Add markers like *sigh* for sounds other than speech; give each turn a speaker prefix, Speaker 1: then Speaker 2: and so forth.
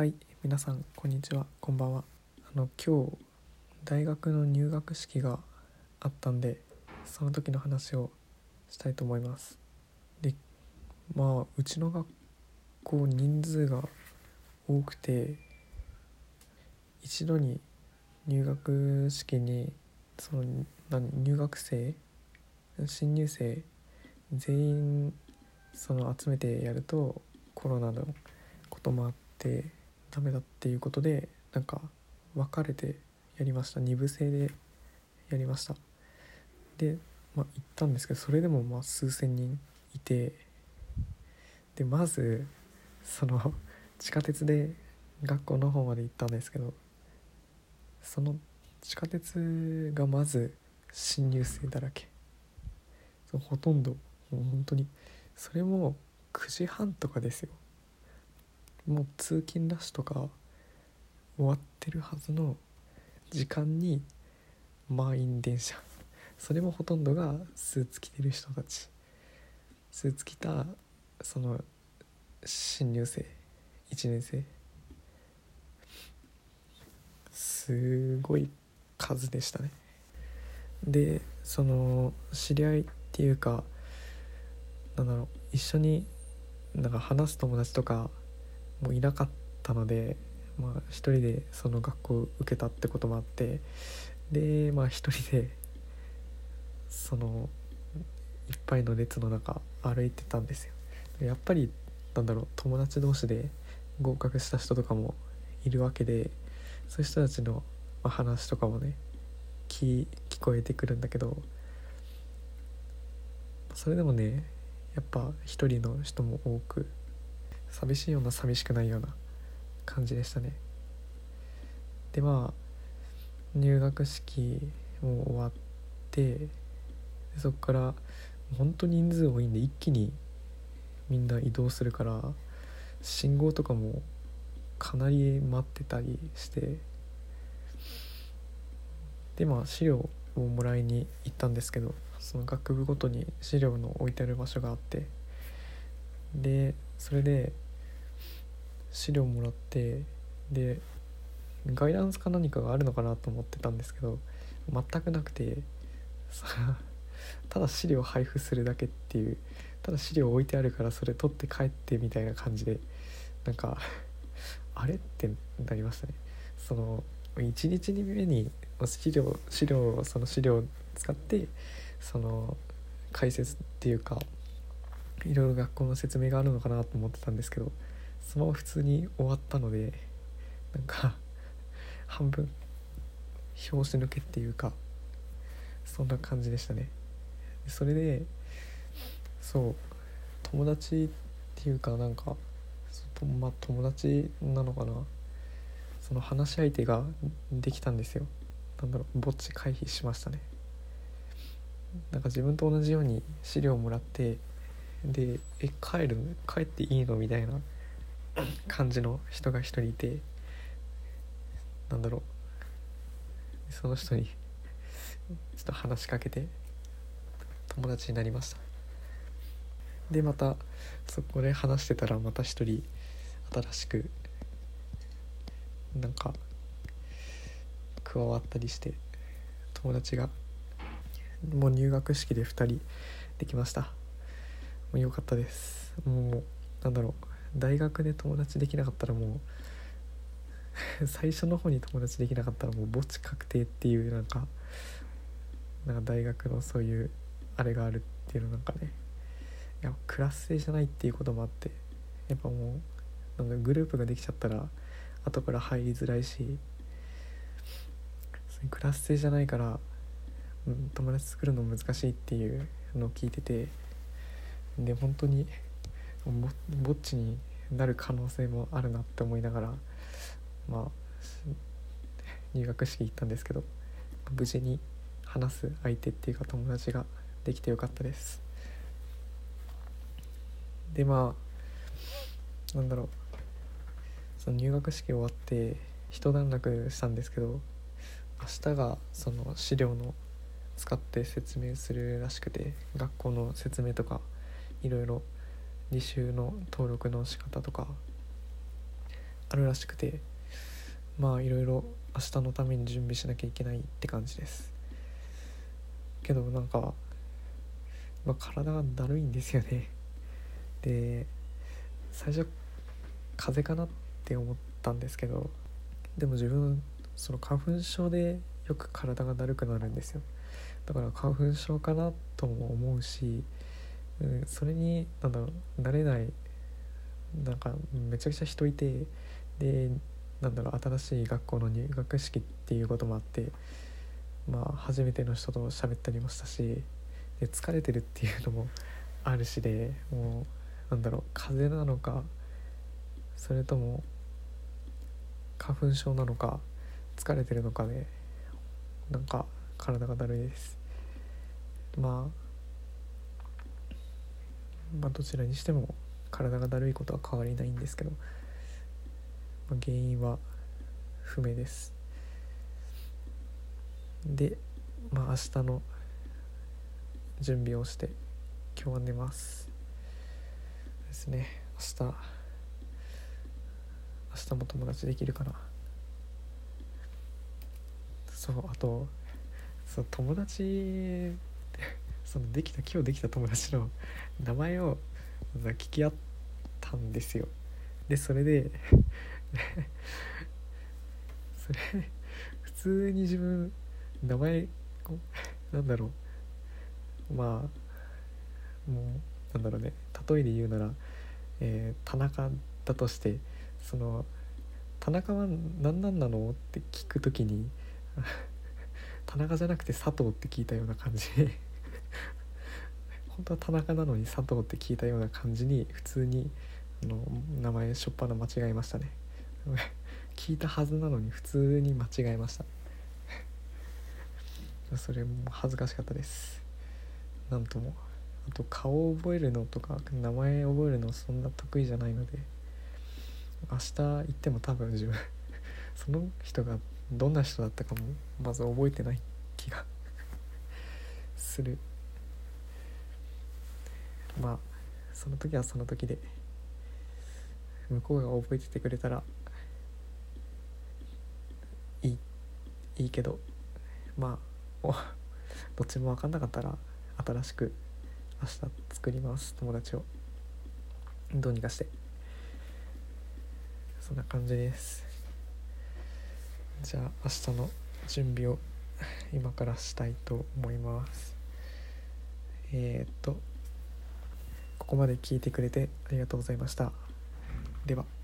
Speaker 1: はい皆さんこんにちは。こんばんは。あの今日大学の入学式があったんでその時の話をしたいと思います。でまあうちの学校人数が多くて一度に入学式にその入学生新入生全員その集めてやるとコロナのこともあってダメだっていうことでなんか分かれてやりました。2部制でやりました。で、まあ、行ったんですけどそれでもまあ数千人いてでまずその地下鉄で学校の方まで行ったんですけどその地下鉄がまず新入生だらけ。そほとんどもう本当にそれも9時半とかですよ。もう通勤ラッシュとか終わってるはずの時間に満員電車。*laughs* それもほとんどがスーツ着てる人たち。スーツ着たその新入生1年生。すごい数でしたね。でその知り合いっていうかなんだろう一緒になんか話す友達とかもういなかったので、まあ、一人でその学校を受けたってこともあってでまあ一人でそのいっぱいの列の中歩いてたんですよ。やっぱりなんだろう友達同士で合格した人とかもいるわけでそういう人たちの話とかもね聞聞こえてくるんだけどそれでもねやっぱ一人の人も多く寂しいような寂しくないような感じでしたね。でまあ入学式も終わってそこから本当に人数多いんで一気にみんな移動するから信号とかもかなり待ってたりしてでまあ資料をもらいに行ったんですけどその学部ごとに資料の置いてある場所があってでそれで資料もらってでガイダンスか何かがあるのかなと思ってたんですけど全くなくてただ資料配布するだけっていうただ資料置いてあるからそれ取って帰ってみたいな感じでなんかあれってなりましたね。その1日目に資料資料その資料を使ってその解説っていうかいろいろ学校の説明があるのかなと思ってたんですけどそのまま普通に終わったのでなんか *laughs* 半分拍子抜けっていうかそんな感じでしたね。それでそう友達っていうかなんかまあ友達なのかな。その話し相手ができたんですよ。なんだろうぼっち回避しましたね。なんか自分と同じように資料をもらってで「え帰る帰っていいの?」みたいな感じの人が一人いてなんだろう。その人にちょっと話しかけて友達になりました。でまたそこで話してたらまた一人新しくなんか加わったりして友達がもう入学式で2人できました。もう良かったですもうなんだろう大学で友達できなかったらもう最初の方に友達できなかったらもう墓地確定っていうなんかなんか大学のそういうあれがあるっていうのなんかね。いやクラス制じゃないっていうこともあってやっぱもうなんグループができちゃったら後から入りづらいしクラス制じゃないから、うん、友達作るの難しいっていうのを聞いててで本当にぼっちになる可能性もあるなって思いながらまあ入学式行ったんですけど無事に話す相手っていうか友達ができてよかったです。でまあなんだろう。その入学式終わって一段落したんですけど明日がその資料の使って説明するらしくて学校の説明とかいろいろ履修の登録の仕方とかあるらしくてまあいろいろ明日のために準備しなきゃいけないって感じです。けどなんか、まあ、体がだるいんですよね。で最初風邪かなって思ったんですけどでも自分その花粉症でよく体がだるくなるんですよ。だから花粉症かなとも思うし、うん、それになんだろう慣れないなんかめちゃくちゃ人いてでなんだろう新しい学校の入学式っていうこともあってまあ初めての人と喋ったりもしたしで疲れてるっていうのもあるしでもうなんだろう風邪なのかそれとも花粉症なのか疲れてるのかでなんか体がだるいです。まあまあどちらにしても体がだるいことは変わりないんですけどまあ、原因は不明です。でまあ明日の準備をして今日は寝ます。ですね。明日明日も友達できるかな。そうあとその友達そのできた今日できた友達の *laughs* 名前を聞き合ったんですよ。でそれで *laughs* それ普通に自分名前なんだろう。まあもうなんだろうね。例えで言うなら、えー、田中だとしてその田中は何なんなの？って聞く時に *laughs* 田中じゃなくて佐藤って聞いたような感じ。本当は田中なのに佐藤って聞いたような感じに普通にあの名前しょっぱな間違えましたね。*laughs* 聞いたはずなのに普通に間違えました。*laughs* それも恥ずかしかったです。なんとも。あと顔を覚えるのとか名前覚えるのそんな得意じゃないので明日行っても多分自分 *laughs* その人がどんな人だったかもまず覚えてない気がする。まあその時はその時で向こうが覚えててくれたらいいいいけどまあ *laughs* どっちも分かんなかったら新しく明日作ります友達を。どうにかして。そんな感じです。じゃあ明日の準備を今からしたいと思います。えー、っとここまで聞いてくれてありがとうございました。では。